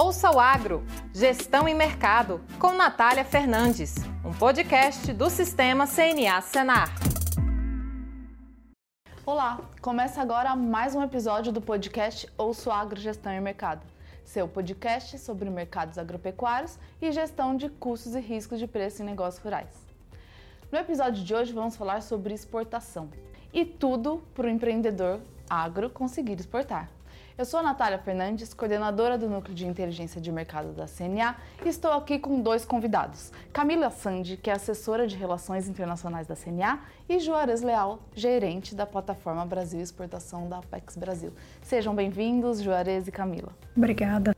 Ouça o Agro, Gestão e Mercado, com Natália Fernandes, um podcast do Sistema CNA Senar. Olá, começa agora mais um episódio do podcast Ouça o Agro, Gestão e Mercado, seu podcast sobre mercados agropecuários e gestão de custos e riscos de preço em negócios rurais. No episódio de hoje vamos falar sobre exportação e tudo para o empreendedor agro conseguir exportar. Eu sou a Natália Fernandes, coordenadora do Núcleo de Inteligência de Mercado da CNA, e estou aqui com dois convidados. Camila Sandi, que é assessora de Relações Internacionais da CNA, e Juarez Leal, gerente da plataforma Brasil Exportação da Apex Brasil. Sejam bem-vindos, Juarez e Camila. Obrigada.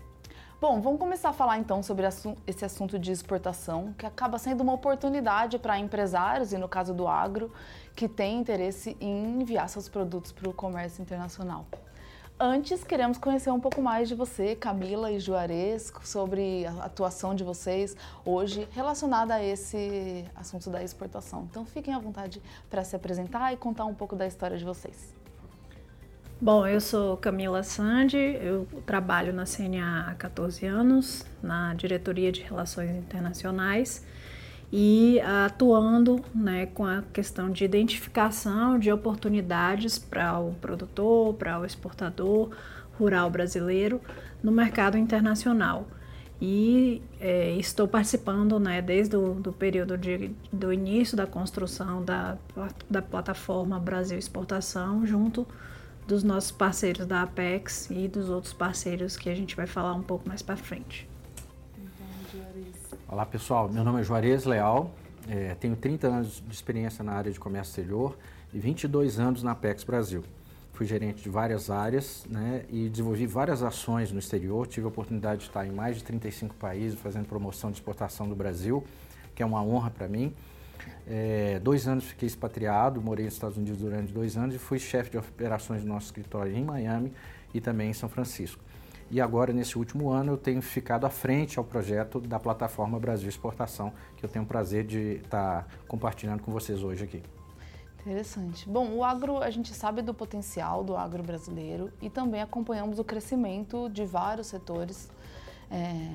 Bom, vamos começar a falar então sobre esse assunto de exportação, que acaba sendo uma oportunidade para empresários, e no caso do agro, que tem interesse em enviar seus produtos para o comércio internacional. Antes, queremos conhecer um pouco mais de você, Camila e Juarez, sobre a atuação de vocês hoje relacionada a esse assunto da exportação. Então, fiquem à vontade para se apresentar e contar um pouco da história de vocês. Bom, eu sou Camila Sandi, eu trabalho na CNA há 14 anos, na diretoria de Relações Internacionais e atuando né, com a questão de identificação de oportunidades para o produtor, para o exportador rural brasileiro no mercado internacional. E é, estou participando né, desde o do período de, do início da construção da, da plataforma Brasil Exportação, junto dos nossos parceiros da Apex e dos outros parceiros que a gente vai falar um pouco mais para frente. Olá pessoal, meu nome é Juarez Leal, é, tenho 30 anos de experiência na área de comércio exterior e 22 anos na Apex Brasil. Fui gerente de várias áreas né, e desenvolvi várias ações no exterior. Tive a oportunidade de estar em mais de 35 países fazendo promoção de exportação do Brasil, que é uma honra para mim. É, dois anos fiquei expatriado, morei nos Estados Unidos durante dois anos e fui chefe de operações do nosso escritório em Miami e também em São Francisco. E agora, nesse último ano, eu tenho ficado à frente ao projeto da plataforma Brasil Exportação, que eu tenho o prazer de estar compartilhando com vocês hoje aqui. Interessante. Bom, o agro, a gente sabe do potencial do agro brasileiro e também acompanhamos o crescimento de vários setores é,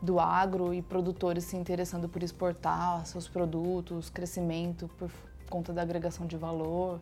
do agro e produtores se interessando por exportar seus produtos, crescimento por conta da agregação de valor.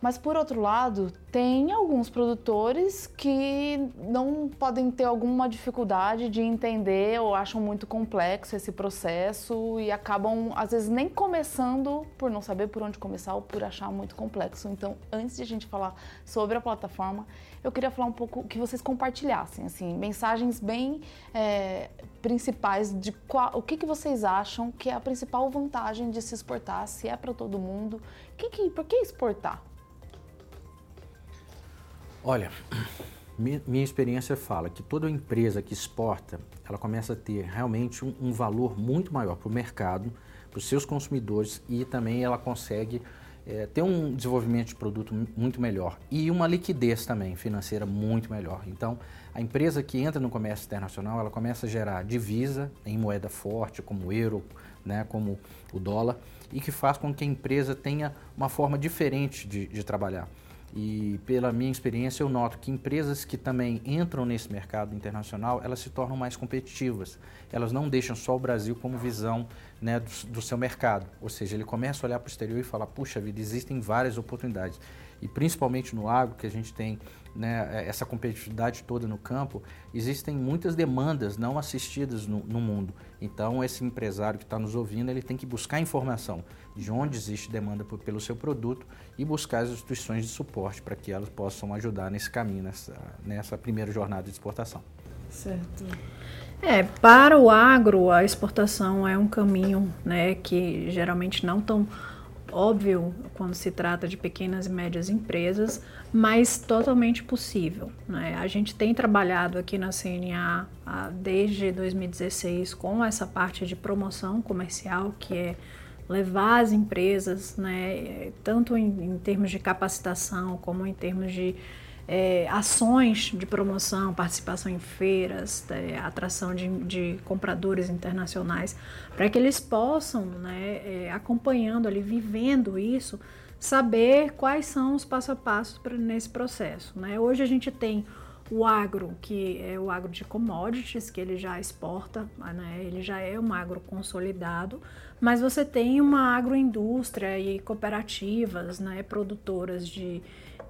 Mas por outro lado, tem alguns produtores que não podem ter alguma dificuldade de entender ou acham muito complexo esse processo e acabam às vezes nem começando por não saber por onde começar ou por achar muito complexo. Então, antes de a gente falar sobre a plataforma, eu queria falar um pouco que vocês compartilhassem assim mensagens bem é, principais de qual, o que, que vocês acham que é a principal vantagem de se exportar, se é para todo mundo, que, que, por que exportar? Olha, minha experiência fala que toda empresa que exporta, ela começa a ter realmente um, um valor muito maior para o mercado, para os seus consumidores e também ela consegue é, ter um desenvolvimento de produto muito melhor e uma liquidez também financeira muito melhor. Então, a empresa que entra no comércio internacional, ela começa a gerar divisa em moeda forte, como o euro, né, como o dólar, e que faz com que a empresa tenha uma forma diferente de, de trabalhar. E pela minha experiência eu noto que empresas que também entram nesse mercado internacional, elas se tornam mais competitivas. Elas não deixam só o Brasil como visão né, do, do seu mercado. Ou seja, ele começa a olhar para o exterior e falar, puxa vida, existem várias oportunidades. E principalmente no agro, que a gente tem né, essa competitividade toda no campo, existem muitas demandas não assistidas no, no mundo. Então, esse empresário que está nos ouvindo, ele tem que buscar informação de onde existe demanda por, pelo seu produto e buscar as instituições de suporte para que elas possam ajudar nesse caminho, nessa, nessa primeira jornada de exportação. Certo. É, para o agro, a exportação é um caminho né, que geralmente não tão óbvio quando se trata de pequenas e médias empresas, mas totalmente possível. Né? A gente tem trabalhado aqui na CNA ah, desde 2016 com essa parte de promoção comercial, que é levar as empresas, né, tanto em, em termos de capacitação como em termos de é, ações de promoção, participação em feiras, é, atração de, de, compradores internacionais, para que eles possam, né, é, acompanhando ali, vivendo isso, saber quais são os passo a passo pra, nesse processo. Né? Hoje a gente tem o agro, que é o agro de commodities, que ele já exporta, né? ele já é um agro consolidado, mas você tem uma agroindústria e cooperativas, né? produtoras de,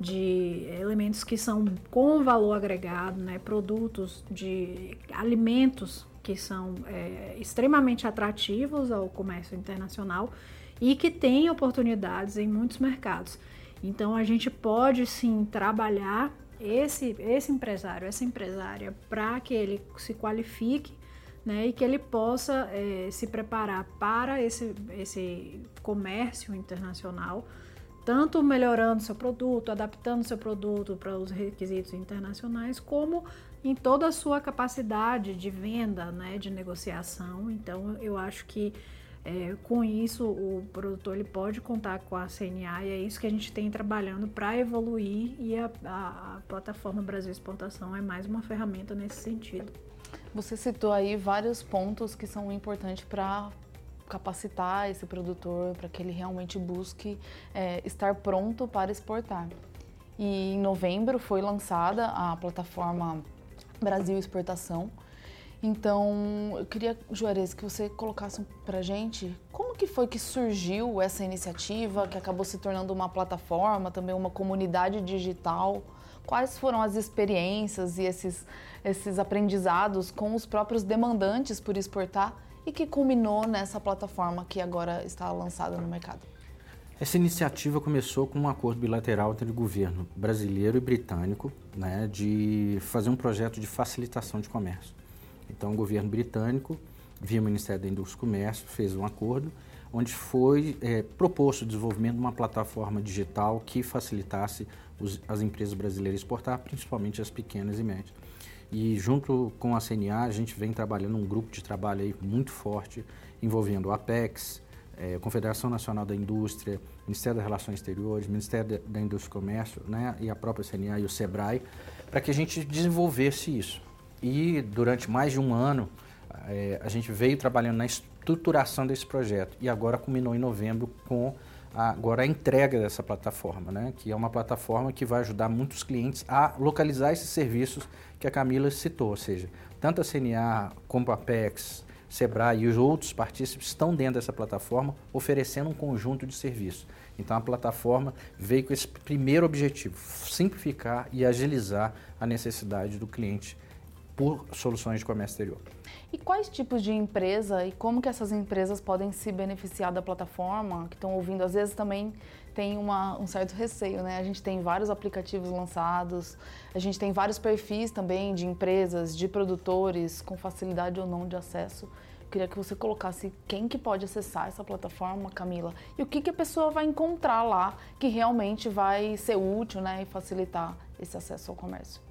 de elementos que são com valor agregado, né? produtos de alimentos que são é, extremamente atrativos ao comércio internacional e que têm oportunidades em muitos mercados. Então a gente pode sim trabalhar esse, esse empresário, essa empresária, para que ele se qualifique né, e que ele possa é, se preparar para esse, esse comércio internacional, tanto melhorando seu produto, adaptando seu produto para os requisitos internacionais, como em toda a sua capacidade de venda, né, de negociação. Então, eu acho que é, com isso, o produtor ele pode contar com a CNA e é isso que a gente tem trabalhando para evoluir e a, a, a, plataforma Brasil Exportação é mais uma ferramenta nesse sentido. Você citou aí vários pontos que são importantes para capacitar esse produtor para que ele realmente busque é, estar pronto para exportar. E em novembro foi lançada a plataforma Brasil Exportação então, eu queria, Juarez, que você colocasse para gente como que foi que surgiu essa iniciativa, que acabou se tornando uma plataforma, também uma comunidade digital. Quais foram as experiências e esses, esses aprendizados com os próprios demandantes por exportar e que culminou nessa plataforma que agora está lançada no mercado? Essa iniciativa começou com um acordo bilateral entre o governo brasileiro e britânico né, de fazer um projeto de facilitação de comércio. Então, o governo britânico, via o Ministério da Indústria e Comércio, fez um acordo onde foi é, proposto o desenvolvimento de uma plataforma digital que facilitasse os, as empresas brasileiras exportar, principalmente as pequenas e médias. E junto com a CNA, a gente vem trabalhando um grupo de trabalho aí muito forte, envolvendo o Apex, é, Confederação Nacional da Indústria, Ministério das Relações Exteriores, Ministério da Indústria e Comércio, né, e a própria CNA e o SEBRAE, para que a gente desenvolvesse isso. E durante mais de um ano, é, a gente veio trabalhando na estruturação desse projeto e agora culminou em novembro com agora a entrega dessa plataforma, né? que é uma plataforma que vai ajudar muitos clientes a localizar esses serviços que a Camila citou, ou seja, tanto a CNA como a Apex, Sebrae e os outros partícipes estão dentro dessa plataforma oferecendo um conjunto de serviços. Então a plataforma veio com esse primeiro objetivo, simplificar e agilizar a necessidade do cliente por soluções de comércio exterior. E quais tipos de empresa e como que essas empresas podem se beneficiar da plataforma? Que estão ouvindo, às vezes também tem uma, um certo receio, né? A gente tem vários aplicativos lançados, a gente tem vários perfis também de empresas, de produtores com facilidade ou não de acesso. Eu queria que você colocasse quem que pode acessar essa plataforma, Camila, e o que, que a pessoa vai encontrar lá que realmente vai ser útil, né, e facilitar esse acesso ao comércio.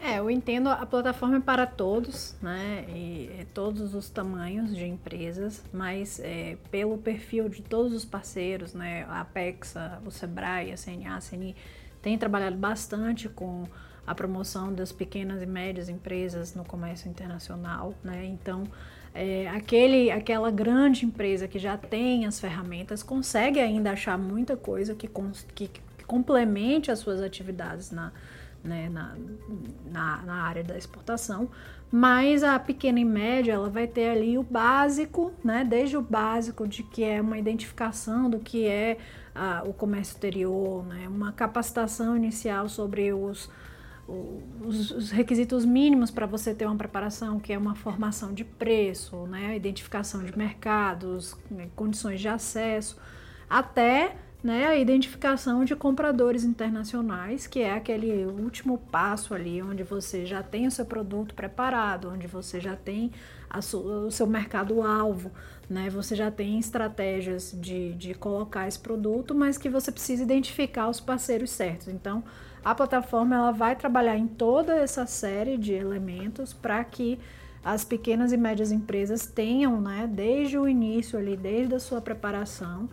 É, eu entendo a plataforma é para todos, né? E é todos os tamanhos de empresas, mas é, pelo perfil de todos os parceiros, né? A Apex, o Sebrae, a CNA, a CNI, tem trabalhado bastante com a promoção das pequenas e médias empresas no comércio internacional, né? Então, é, aquele, aquela grande empresa que já tem as ferramentas consegue ainda achar muita coisa que, que, que complemente as suas atividades na né, na, na, na, área da exportação, mas a pequena e média ela vai ter ali o básico, né, desde o básico de que é uma identificação do que é a, o comércio exterior, né, uma capacitação inicial sobre os, os, os requisitos mínimos para você ter uma preparação, que é uma formação de preço, né, identificação de mercados, né, condições de acesso, até né, a identificação de compradores internacionais, que é aquele último passo ali, onde você já tem o seu produto preparado, onde você já tem o seu mercado-alvo, né, você já tem estratégias de, de colocar esse produto, mas que você precisa identificar os parceiros certos. Então, a plataforma ela vai trabalhar em toda essa série de elementos para que as pequenas e médias empresas tenham, né, desde o início ali, desde a sua preparação,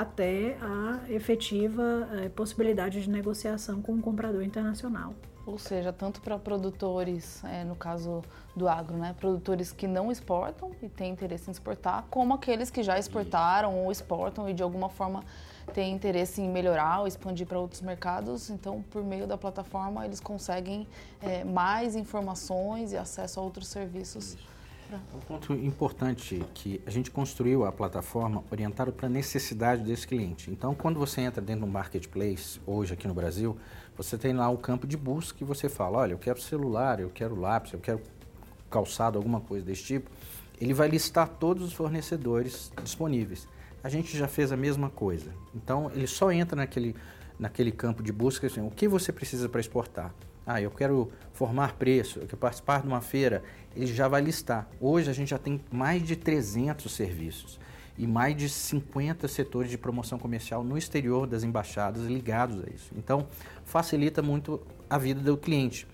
até a efetiva é, possibilidade de negociação com o um comprador internacional. Ou seja, tanto para produtores, é, no caso do agro, né, produtores que não exportam e têm interesse em exportar, como aqueles que já exportaram ou exportam e de alguma forma têm interesse em melhorar ou expandir para outros mercados, então por meio da plataforma eles conseguem é, mais informações e acesso a outros serviços. Um ponto importante que a gente construiu a plataforma orientada para a necessidade desse cliente. Então, quando você entra dentro do marketplace, hoje aqui no Brasil, você tem lá o campo de busca e você fala, olha, eu quero celular, eu quero lápis, eu quero calçado, alguma coisa desse tipo. Ele vai listar todos os fornecedores disponíveis. A gente já fez a mesma coisa. Então, ele só entra naquele, naquele campo de busca, assim, o que você precisa para exportar? Ah, eu quero formar preço, eu quero participar de uma feira, ele já vai listar. Hoje a gente já tem mais de 300 serviços e mais de 50 setores de promoção comercial no exterior das embaixadas ligados a isso. Então, facilita muito a vida do cliente.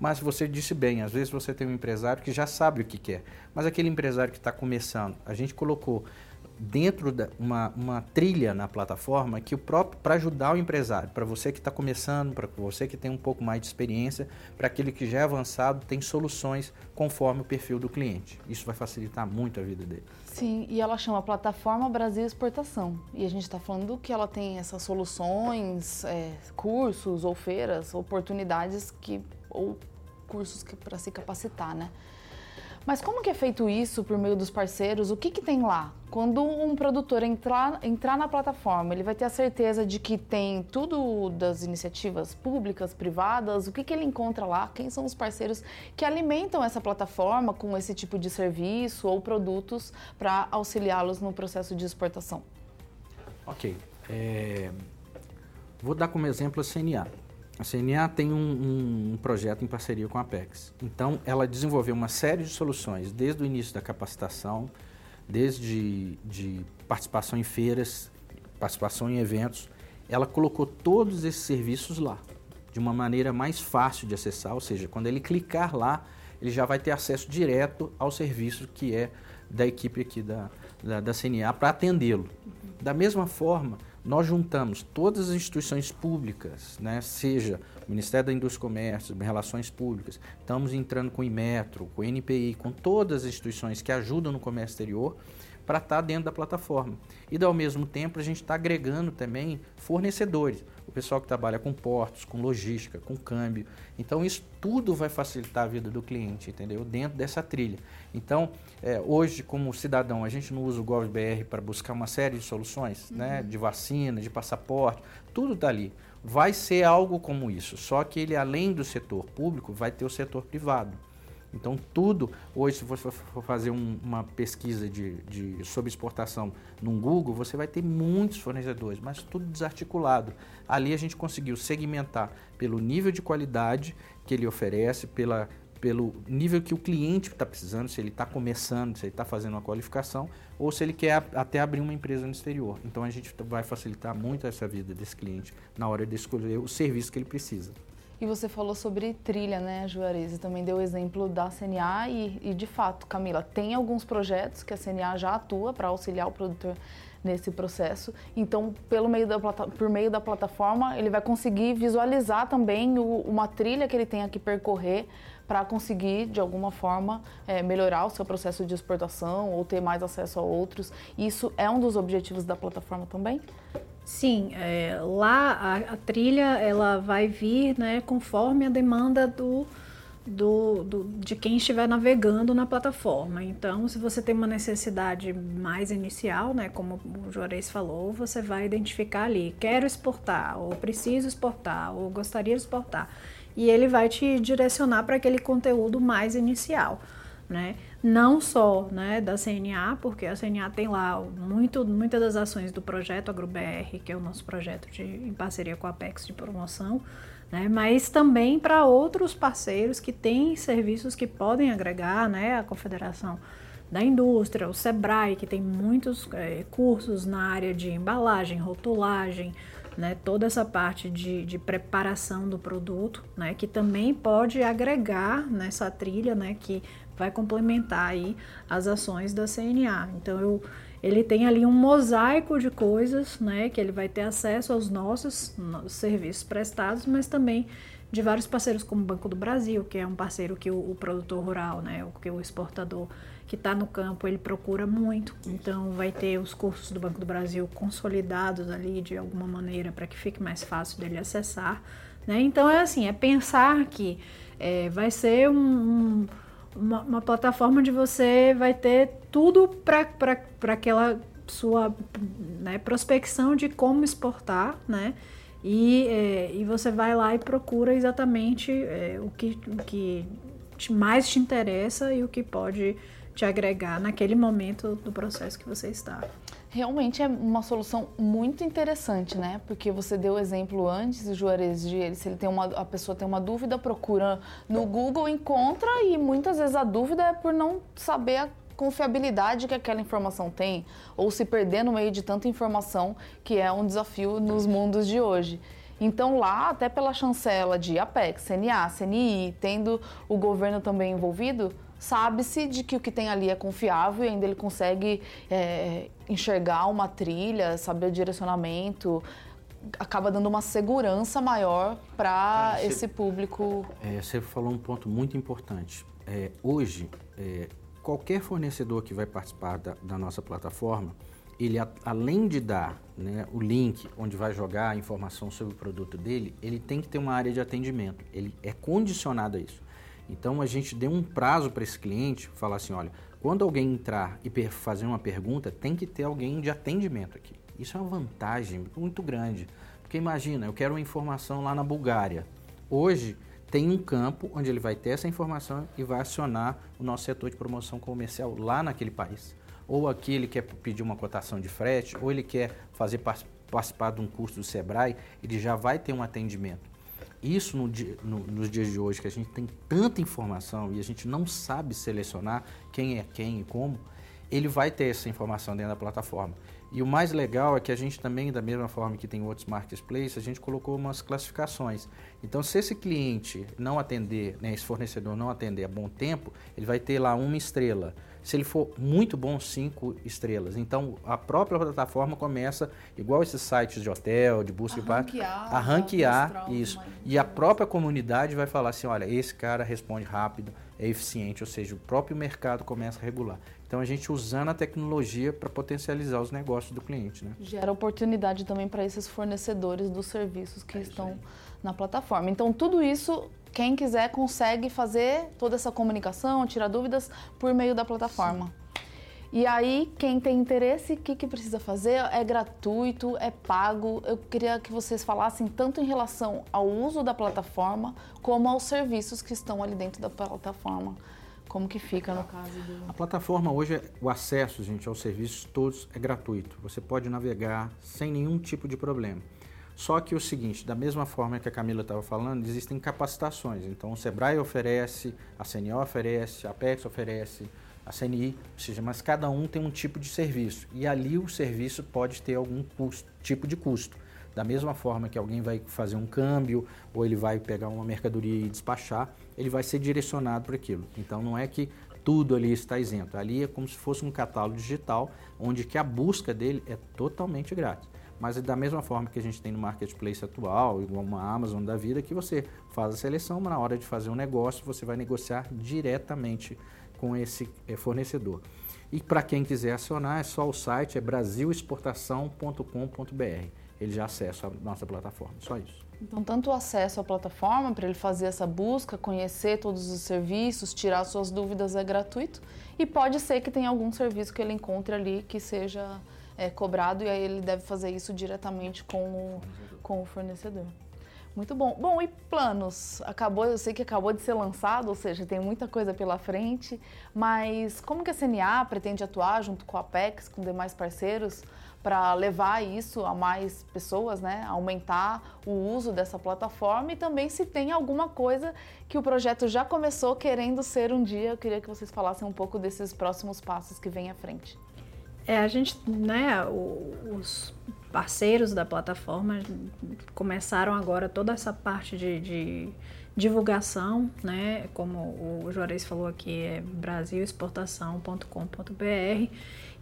Mas você disse bem, às vezes você tem um empresário que já sabe o que quer, mas aquele empresário que está começando, a gente colocou dentro da uma, uma trilha na plataforma que o próprio para ajudar o empresário, para você que está começando, para você que tem um pouco mais de experiência, para aquele que já é avançado, tem soluções conforme o perfil do cliente. Isso vai facilitar muito a vida dele. Sim, e ela chama Plataforma Brasil Exportação. E a gente está falando que ela tem essas soluções, é, cursos ou feiras, oportunidades que ou cursos para se capacitar, né? Mas como que é feito isso por meio dos parceiros? O que, que tem lá? Quando um produtor entrar, entrar na plataforma, ele vai ter a certeza de que tem tudo das iniciativas públicas, privadas, o que, que ele encontra lá? Quem são os parceiros que alimentam essa plataforma com esse tipo de serviço ou produtos para auxiliá-los no processo de exportação? Ok. É... Vou dar como exemplo a CNA. A CNA tem um, um, projeto em parceria com a Apex. Então, ela desenvolveu uma série de soluções, desde o início da capacitação, desde de participação em feiras, participação em eventos. Ela colocou todos esses serviços lá, de uma maneira mais fácil de acessar, ou seja, quando ele clicar lá, ele já vai ter acesso direto ao serviço que é da equipe aqui da, da, da CNA para atendê-lo. Da mesma forma, nós juntamos todas as instituições públicas, né, seja Ministério da Indústria e Comércio, Relações Públicas, estamos entrando com o Inmetro, com o NPI, com todas as instituições que ajudam no comércio exterior, para estar tá dentro da plataforma. E ao mesmo tempo a gente está agregando também fornecedores, o pessoal que trabalha com portos, com logística, com câmbio. Então isso tudo vai facilitar a vida do cliente, entendeu? Dentro dessa trilha. Então é, hoje como cidadão a gente não usa o GovBR para buscar uma série de soluções, né? uhum. né? De vacina, de passaporte, tudo está ali. Vai ser algo como isso, só que ele além do setor público vai ter o setor privado. Então, tudo, hoje, se você for fazer um, uma pesquisa de, de, sobre exportação no Google, você vai ter muitos fornecedores, mas tudo desarticulado. Ali a gente conseguiu segmentar pelo nível de qualidade que ele oferece, pela, pelo nível que o cliente está precisando, se ele está começando, se ele está fazendo uma qualificação, ou se ele quer até abrir uma empresa no exterior. Então, a gente vai facilitar muito essa vida desse cliente na hora de escolher o serviço que ele precisa. E você falou sobre trilha, né, Juarez? E também deu o exemplo da CNA e, e, de fato, Camila, tem alguns projetos que a CNA já atua para auxiliar o produtor nesse processo. Então, pelo meio da, por meio da plataforma, ele vai conseguir visualizar também o, uma trilha que ele tem que percorrer para conseguir, de alguma forma, é, melhorar o seu processo de exportação ou ter mais acesso a outros. Isso é um dos objetivos da plataforma também? Sim, é, lá a, a, trilha ela vai vir né, conforme a demanda do, do, do, de quem estiver navegando na plataforma. Então, se você tem uma necessidade mais inicial, né, como o Juarez falou, você vai identificar ali, quero exportar, ou preciso exportar, ou gostaria de exportar. E ele vai te direcionar para aquele conteúdo mais inicial. Né? Não só né, da CNA, porque a CNA tem lá muito, muitas das ações do projeto AgroBR, que é o nosso projeto de, em parceria com a Apex de promoção, né, mas também para outros parceiros que têm serviços que podem agregar, né, a Confederação da Indústria, o SEBRAE, que tem muitos é, cursos na área de embalagem, rotulagem, né, toda essa parte de, de preparação do produto, né, que também pode agregar nessa trilha, né, que vai complementar aí as ações da CNA. Então eu, ele tem ali um mosaico de coisas, né, que ele vai ter acesso aos nossos, nossos serviços prestados, mas também de vários parceiros, como o Banco do Brasil, que é um parceiro que o, o produtor rural, né, o que o exportador que está no campo, ele procura muito. Então, vai ter os cursos do Banco do Brasil consolidados ali de alguma maneira para que fique mais fácil dele acessar. Né? Então, é assim, é pensar que é, vai ser um, um, uma, uma, plataforma onde você vai ter tudo para aquela sua né, prospecção de como exportar, né? E, é, e você vai lá e procura exatamente é, o, que, o que mais te interessa e o que pode te agregar naquele momento do processo que você está. Realmente é uma solução muito interessante, né? Porque você deu o exemplo antes, Juarez, de ele, se ele tem uma, a pessoa tem uma dúvida, procura no Google, encontra e muitas vezes a dúvida é por não saber a confiabilidade que aquela informação tem ou se perder no meio de tanta informação que é um desafio nos mundos de hoje. Então lá, até pela chancela de Apex, CNA, CNI, tendo o governo também envolvido, sabe-se de que o que tem ali é confiável e ainda ele consegue é, enxergar uma trilha, saber o direcionamento, acaba dando uma segurança maior para esse público. É, você falou um ponto muito importante. É, hoje, é, qualquer fornecedor que vai participar da, da nossa plataforma, ele além de dar né, o link onde vai jogar a informação sobre o produto dele, ele tem que ter uma área de atendimento. Ele é condicionado a isso. Então a gente deu um prazo para esse cliente, falar assim, olha, quando alguém entrar e fazer uma pergunta, tem que ter alguém de atendimento aqui. Isso é uma vantagem muito grande, porque imagina, eu quero uma informação lá na Bulgária. Hoje tem um campo onde ele vai ter essa informação e vai acionar o nosso setor de promoção comercial lá naquele país. Ou aqui ele quer pedir uma cotação de frete, ou ele quer fazer participar de um curso do Sebrae, ele já vai ter um atendimento. Isso no no, nos dias de hoje, que a gente tem tanta informação e a gente não sabe selecionar quem é quem e como, ele vai ter essa informação dentro da plataforma. E o mais legal é que a gente também, da mesma forma que tem outros marketplaces, a gente colocou umas classificações. Então, se esse cliente não atender, né, esse fornecedor não atender a bom tempo, ele vai ter lá uma estrela. Se ele for muito bom, cinco estrelas. Então, a própria plataforma começa, igual esses sites de hotel, de busca a e ranquear, a ranquear isso. E a própria comunidade vai falar assim, olha, esse cara responde rápido, é eficiente, ou seja, o próprio mercado começa a regular. Então a gente usando a tecnologia para potencializar os negócios do cliente. Né? Gera oportunidade também para esses fornecedores dos serviços que é estão na plataforma. Então tudo isso, quem quiser consegue fazer toda essa comunicação, tirar dúvidas por meio da plataforma. Sim. E aí, quem tem interesse, o que, que precisa fazer? É gratuito, é pago. Eu queria que vocês falassem tanto em relação ao uso da plataforma, como aos serviços que estão ali dentro da plataforma. Como que fica no caso do... A plataforma hoje, o acesso, gente, aos serviços todos é gratuito. Você pode navegar sem nenhum tipo de problema. Só que o seguinte, da mesma forma que a Camila estava falando, existem capacitações. Então, o Sebrae oferece, a CNO oferece, a Apex oferece, a CNI, ou seja, mas cada um tem um tipo de serviço. E ali o serviço pode ter algum custo, tipo de custo. Da mesma forma que alguém vai fazer um câmbio ou ele vai pegar uma mercadoria e despachar, ele vai ser direcionado para aquilo. Então não é que tudo ali está isento. Ali é como se fosse um catálogo digital, onde que a busca dele é totalmente grátis. Mas é da mesma forma que a gente tem no marketplace atual, igual uma Amazon da vida, que você faz a seleção, mas na hora de fazer um negócio, você vai negociar diretamente com esse eh, fornecedor. E para quem quiser acionar, é só o site, é brasilexportação.com.br ele já acessa a nossa plataforma. Só isso. Então, tanto o acesso à plataforma para ele fazer essa busca, conhecer todos os serviços, tirar suas dúvidas é gratuito. E pode ser que tenha algum serviço que ele encontre ali que seja é, cobrado e aí ele deve fazer isso diretamente com o, com o fornecedor. Muito bom. Bom, e planos? Acabou, eu sei que acabou de ser lançado, ou seja, tem muita coisa pela frente, mas como que a CNA pretende atuar junto com a Apex, com demais parceiros, para levar isso a mais pessoas, né? Aumentar o uso dessa plataforma e também se tem alguma coisa que o projeto já começou querendo ser um dia. Eu queria que vocês falassem um pouco desses próximos passos que vem à frente. É, a gente, né, os parceiros da plataforma começaram agora toda essa parte de, de divulgação, né? Como o Juarez falou aqui, é brasilexportação.com.br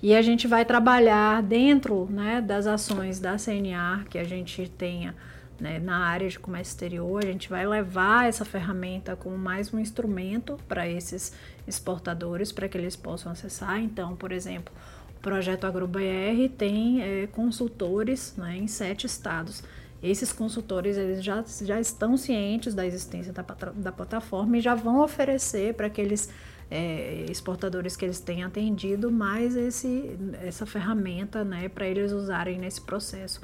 e a gente vai trabalhar dentro né, das ações da CNA que a gente tenha né, na área de comércio exterior. A gente vai levar essa ferramenta como mais um instrumento para esses exportadores, para que eles possam acessar. Então, por exemplo, projeto AgroBR tem é, consultores né, em sete estados. Esses consultores eles já, já estão cientes da existência da, da plataforma e já vão oferecer para aqueles é, exportadores que eles têm atendido mais esse, essa ferramenta né, para eles usarem nesse processo.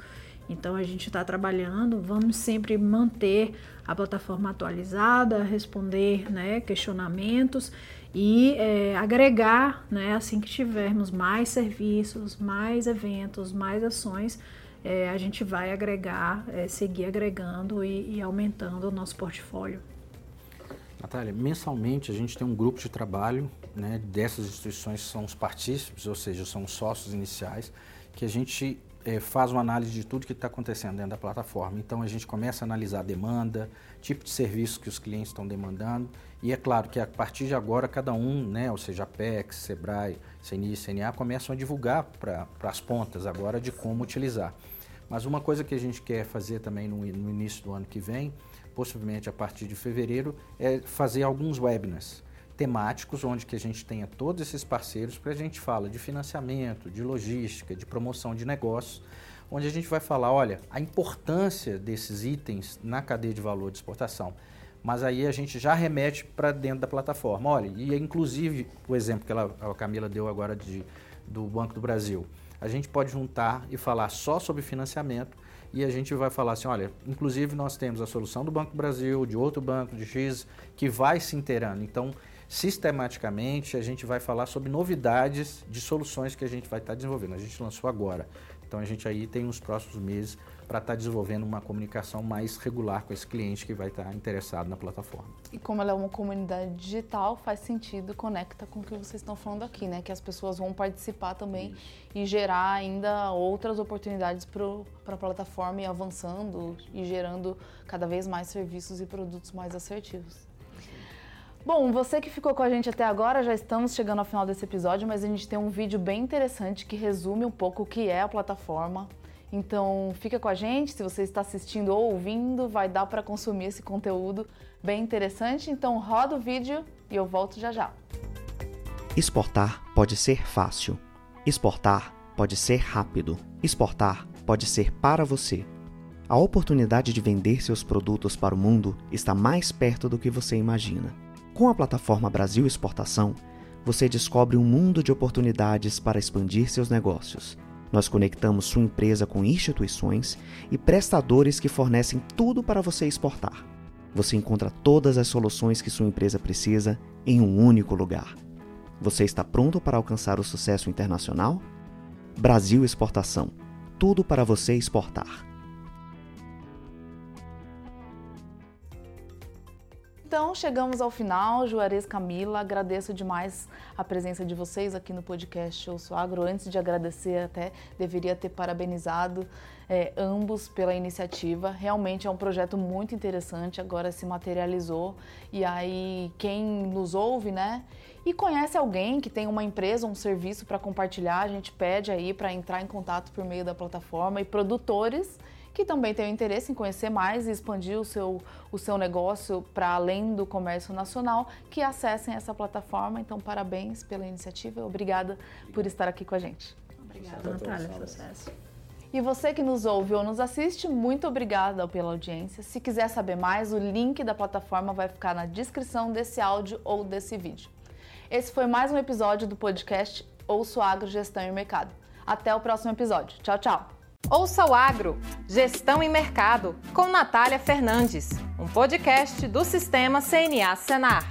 Então a gente está trabalhando, vamos sempre manter a plataforma atualizada, responder né, questionamentos e é, agregar, né, assim que tivermos mais serviços, mais eventos, mais ações, é, a gente vai agregar, é, seguir agregando e, e aumentando o nosso portfólio. Natália, mensalmente a gente tem um grupo de trabalho né, dessas instituições são os partícipes, ou seja, são os sócios iniciais, que a gente é, faz uma análise de tudo que está acontecendo dentro da plataforma. Então a gente começa a analisar a demanda, tipo de serviço que os clientes estão demandando. E é claro que a partir de agora cada um, né, ou seja, a PEX, Sebrae, CNI, CNA, começam a divulgar para as pontas agora de como utilizar. Mas uma coisa que a gente quer fazer também no, no início do ano que vem, possivelmente a partir de fevereiro, é fazer alguns webinars temáticos, onde que a gente tenha todos esses parceiros para a gente fala de financiamento, de logística, de promoção de negócios, onde a gente vai falar, olha, a importância desses itens na cadeia de valor de exportação. Mas aí a gente já remete para dentro da plataforma. Olha, e inclusive o exemplo que ela, a Camila deu agora de, do Banco do Brasil. A gente pode juntar e falar só sobre financiamento e a gente vai falar assim, olha, inclusive nós temos a solução do Banco do Brasil, de outro banco, de X, que vai se inteirando. Então, sistematicamente a gente vai falar sobre novidades de soluções que a gente vai estar desenvolvendo. A gente lançou agora. Então a gente aí tem os próximos meses para estar desenvolvendo uma comunicação mais regular com esse cliente que vai estar interessado na plataforma. E como ela é uma comunidade digital, faz sentido, conecta com o que vocês estão falando aqui, né? Que as pessoas vão participar também Isso. e gerar ainda outras oportunidades para a plataforma e avançando e gerando cada vez mais serviços e produtos mais assertivos. Bom, você que ficou com a gente até agora, já estamos chegando ao final desse episódio, mas a gente tem um vídeo bem interessante que resume um pouco o que é a plataforma. Então, fica com a gente, se você está assistindo ou ouvindo, vai dar para consumir esse conteúdo bem interessante. Então, roda o vídeo e eu volto já já. Exportar pode ser fácil. Exportar pode ser rápido. Exportar pode ser para você. A oportunidade de vender seus produtos para o mundo está mais perto do que você imagina. Com a plataforma Brasil Exportação, você descobre um mundo de oportunidades para expandir seus negócios. Nós conectamos sua empresa com instituições e prestadores que fornecem tudo para você exportar. Você encontra todas as soluções que sua empresa precisa em um único lugar. Você está pronto para alcançar o sucesso internacional? Brasil Exportação tudo para você exportar. Então, chegamos ao final. Juarez Camila, agradeço demais a presença de vocês aqui no podcast Eu Sou Agro. Antes de agradecer, até deveria ter parabenizado é, ambos pela iniciativa. Realmente é um projeto muito interessante, agora se materializou. E aí, quem nos ouve, né? E conhece alguém que tem uma empresa, um serviço para compartilhar, a gente pede aí para entrar em contato por meio da plataforma e produtores que também tem o interesse em conhecer mais e expandir o seu, o seu negócio para além do comércio nacional, que acessem essa plataforma. Então, parabéns pela iniciativa e obrigada por estar aqui com a gente. Obrigada, Natália. Sucesso. E você que nos ouve ou nos assiste, muito obrigada pela audiência. Se quiser saber mais, o link da plataforma vai ficar na descrição desse áudio ou desse vídeo. Esse foi mais um episódio do podcast Ouço Agro Gestão e Mercado. Até o próximo episódio. Tchau, tchau! Ouça o Agro, Gestão em Mercado, com Natália Fernandes, um podcast do Sistema CNA Senar.